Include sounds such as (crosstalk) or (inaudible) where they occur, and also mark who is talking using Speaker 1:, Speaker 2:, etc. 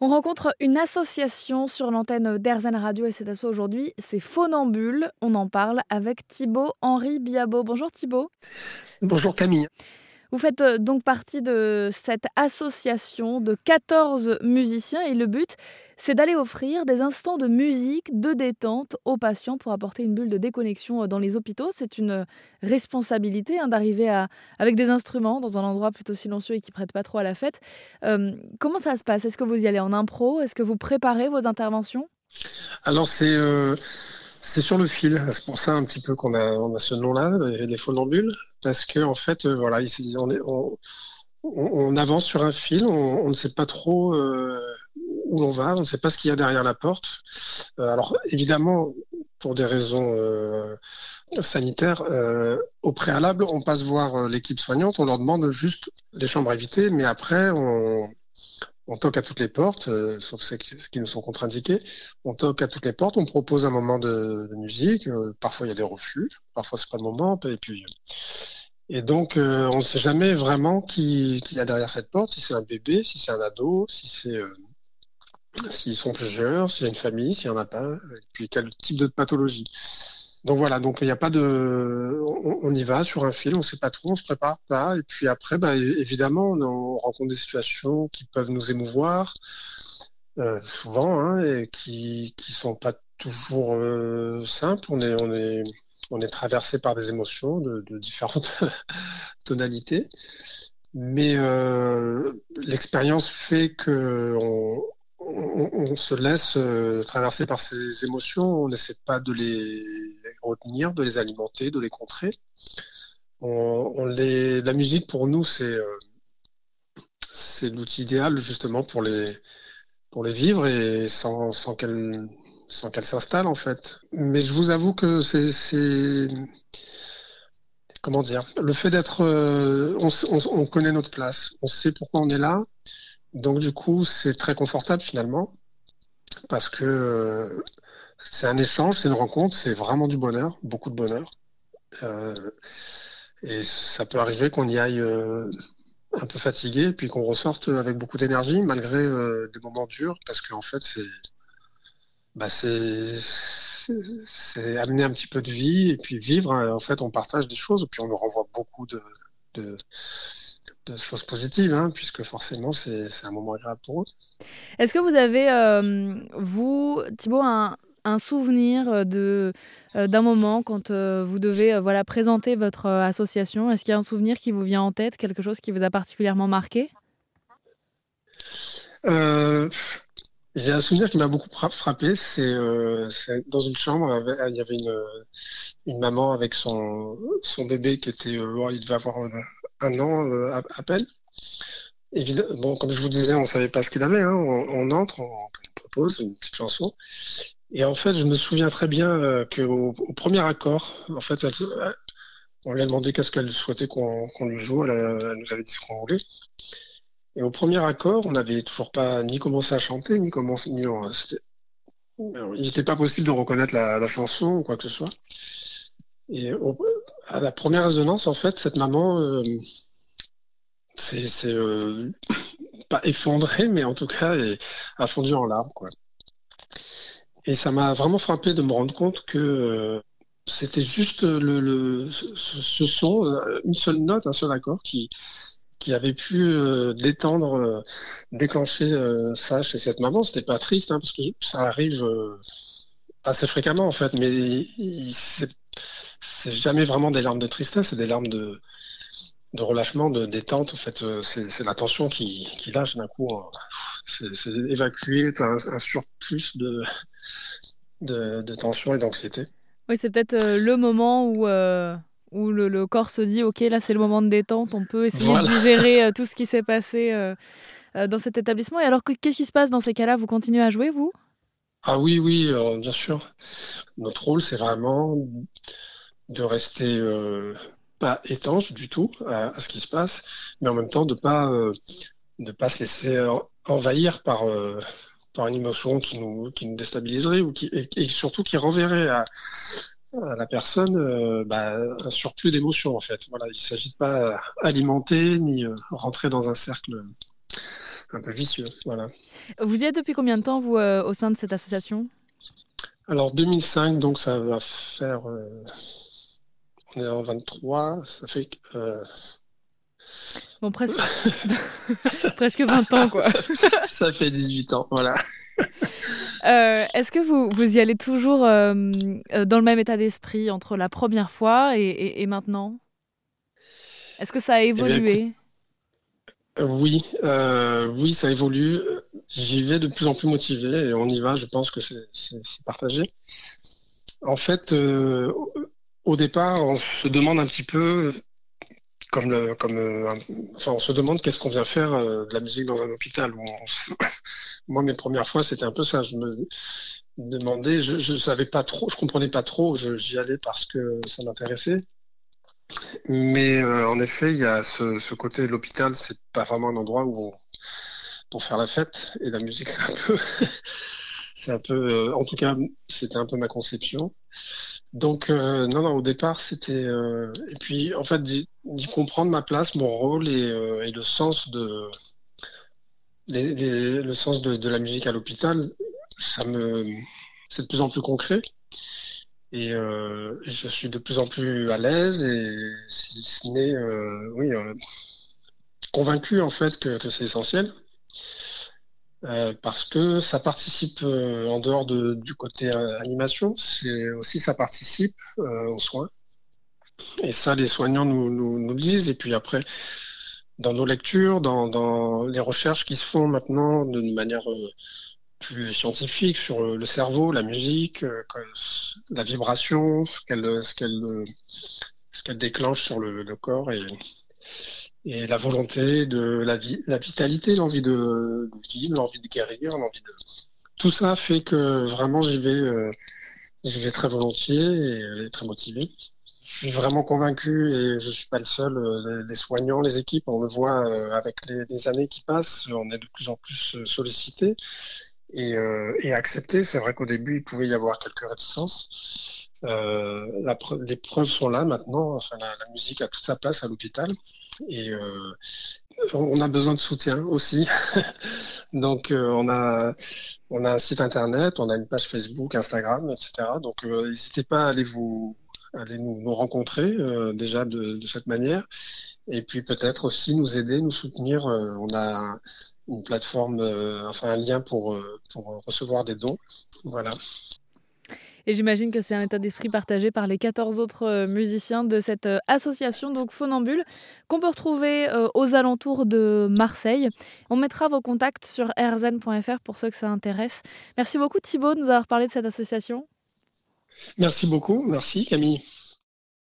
Speaker 1: On rencontre une association sur l'antenne d'Airzen Radio et cet asso aujourd'hui, c'est Phonambule. On en parle avec Thibaut Henri Biabo. Bonjour Thibaut.
Speaker 2: Bonjour Camille.
Speaker 1: Vous faites euh, donc partie de cette association de 14 musiciens et le but, c'est d'aller offrir des instants de musique, de détente aux patients pour apporter une bulle de déconnexion euh, dans les hôpitaux. C'est une responsabilité hein, d'arriver avec des instruments dans un endroit plutôt silencieux et qui prête pas trop à la fête. Euh, comment ça se passe? Est-ce que vous y allez en impro? Est-ce que vous préparez vos interventions?
Speaker 2: Alors c'est c'est sur le fil, c'est pour ça un petit peu qu'on a, on a ce nom-là, les phonambules, parce que en fait, euh, voilà, on, avance sur un fil, on, ne sait pas trop euh, où l'on va, on ne sait pas ce qu'il y a derrière la porte. Euh, alors évidemment, pour des raisons sanitaires, au préalable, on passe voir l'équipe soignante, on leur demande juste les chambres à éviter, mais après, on, on toque à toutes les portes, euh, sauf ce qui nous sont contre-indiqués. On toque à toutes les portes, on propose un moment de, musique. Euh, parfois, il y a des refus, parfois, c'est pas le moment. Et puis, et donc, euh, on ne sait jamais vraiment qui, qui a derrière cette porte, si c'est un bébé, si c'est un ado, si c'est s'ils sont plusieurs, s'il y a une famille, s'il n'y en a pas, et puis quel type de pathologie. Donc voilà, donc il n'y a pas de, on, y va sur un fil, on ne sait pas trop, on se prépare pas, et puis après, bah, évidemment, on, rencontre des situations qui peuvent nous émouvoir, euh, souvent, hein, et qui qui sont pas toujours euh, simples. On est on est on est traversé par des émotions de, différentes (laughs) tonalités, mais euh, l'expérience fait que on, on, se laisse traverser par ces émotions, on n'essaie pas de les retenir, de les alimenter, de les contrer. La musique, pour nous, c'est euh, c'est l'outil idéal justement pour les, pour les vivre et sans, sans qu'elle s'installe en fait. Mais je vous avoue que c'est comment dire le fait d'être euh, on, on, connaît notre place, on sait pourquoi on est là, donc du coup c'est très confortable finalement parce que euh, c'est un échange, c'est une rencontre, c'est vraiment du bonheur, beaucoup de bonheur. Euh, et ça peut arriver qu'on y aille euh, un peu fatigué, puis qu'on ressorte avec beaucoup d'énergie, malgré des moments durs, parce qu'en fait, c'est bah, c'est amener un petit peu de vie, et puis vivre, en fait, on partage des choses, et puis on nous renvoie beaucoup de, choses positives, hein, puisque forcément, c'est un moment agréable pour eux.
Speaker 1: Est-ce que vous avez, vous, Thibault, un, un souvenir euh, de euh, d'un moment quand euh, vous devez voilà présenter votre association? Est-ce qu'il y a un souvenir qui vous vient en tête, quelque chose qui vous a particulièrement marqué?
Speaker 2: J'ai un souvenir qui m'a beaucoup frappé. C'est dans une chambre, il y avait une, maman avec son, son bébé qui était, il devait avoir un an à, peine. bon, comme je vous disais, on ne savait pas ce qu'il avait. Hein. On, entre, on, propose une petite chanson. Et en fait, je me souviens très bien euh, qu'au au premier accord, en fait, on lui a demandé qu'est-ce qu'elle souhaitait qu'on lui joue. Elle, nous avait dit ce qu'on voulait. Et au premier accord, on n'avait toujours pas ni commencé à chanter, ni commencé. Il n'était pas possible de reconnaître la, chanson ou quoi que ce soit. Et à la première résonance, en fait, cette maman, euh, c'est euh, pas effondrée, mais en tout cas, a fondu en larmes, quoi. Et ça m'a vraiment frappé de me rendre compte que euh, c'était juste le, ce, son, euh, une seule note, un seul accord qui, qui avait pu détendre, déclencher ça chez cette maman. C'était pas triste, hein, parce que ça arrive assez fréquemment en fait, mais c'est jamais vraiment des larmes de tristesse, c'est des larmes de, de relâchement, de détente. En fait, c'est la tension qui, qui lâche d'un coup. Hein. C'est évacuer un, un surplus de, de, tension et d'anxiété.
Speaker 1: Oui, c'est peut-être euh, le moment où, euh, où le, corps se dit, OK, là c'est le moment de détente, on peut essayer de digérer euh, tout ce qui s'est passé dans cet établissement. Et alors, qu'est-ce qui se passe dans ces cas-là? Vous continuez à jouer, vous?
Speaker 2: Ah oui, oui, bien sûr. Notre rôle, c'est vraiment de rester pas étanche du tout à, ce qui se passe, mais en même temps de pas de pas se laisser envahir par une émotion qui nous, déstabiliserait ou qui, et, surtout qui renverrait à, la personne euh, bah, un surplus d'émotions en fait. Il ne s'agit pas alimenter ni euh, rentrer dans un cercle un peu vicieux. Voilà.
Speaker 1: Vous y êtes depuis combien de temps, vous, au sein de cette association?
Speaker 2: Alors 2005, donc ça va faire. on est en 23, ça fait.
Speaker 1: Bon, presque, (laughs) (laughs) presque 20 ans, quoi. (laughs)
Speaker 2: ça fait 18 ans, voilà.
Speaker 1: Euh, est-ce que vous, vous y allez toujours euh, euh, dans le même état d'esprit entre la première fois et, maintenant? Est-ce que ça a eh évolué?
Speaker 2: Oui, oui, ça évolue. J'y vais de plus en plus motivé et on y va. Je pense que c'est partagé. En fait, au départ, on se demande un petit peu comme, comme euh, enfin, on se demande qu'est-ce qu'on vient faire euh, de la musique dans un hôpital. (laughs) Moi, mes premières fois, c'était un peu ça. Je me demandais, je, je savais pas trop, je comprenais pas trop. J'y allais parce que ça m'intéressait. Mais euh, en effet, il y a ce, côté de l'hôpital, c'est pas vraiment un endroit où pour faire la fête. Et la musique, c'est un peu, (laughs) c'est un peu, en tout cas, c'était un peu ma conception. Donc, euh, non, non, au départ, c'était. Euh, et puis, en fait, d'y comprendre ma place, mon rôle et, euh, le sens de. le sens de, la musique à l'hôpital, ça me. C'est de plus en plus concret. Et, je suis de plus en plus à l'aise et, si ce n'est, oui, convaincu, en fait, que c'est essentiel. Euh, parce que ça participe euh, en dehors du côté euh, animation, c'est aussi ça participe aux soins. Et ça, les soignants nous, le disent. Et puis après, dans nos lectures, dans, les recherches qui se font maintenant d'une manière plus scientifique sur le cerveau, la musique, la vibration, ce qu'elle ce qu'elle déclenche sur le, le corps et, et la volonté de la, vie, la vitalité, l'envie de, vivre, l'envie de guérir, l'envie de... Tout ça fait que vraiment j'y vais, euh, vais très volontiers et, très motivé. Je suis vraiment convaincu et je suis pas le seul. Euh, les, soignants, les équipes, on le voit euh, avec les, années qui passent, on est de plus en plus sollicités et, et acceptés. C'est vrai qu'au début, il pouvait y avoir quelques réticences. Euh, les preuves sont là maintenant. Enfin, la, musique a toute sa place à l'hôpital et euh, on a besoin de soutien aussi. (laughs) Donc, euh, on a on a un site internet, on a une page Facebook, Instagram, etc. Donc, n'hésitez pas à aller vous aller nous, rencontrer déjà de, cette manière et puis peut-être aussi nous aider, nous soutenir. on a une plateforme, enfin un lien pour, pour recevoir des dons. Voilà.
Speaker 1: Et j'imagine que c'est un état d'esprit partagé par les 14 autres euh, musiciens de cette euh, association, donc Phonambule, qu'on peut retrouver euh, aux alentours de Marseille. On mettra vos contacts sur rzn.fr pour ceux que ça intéresse. Merci beaucoup Thibaut de nous avoir parlé de cette association.
Speaker 2: Merci beaucoup, merci Camille.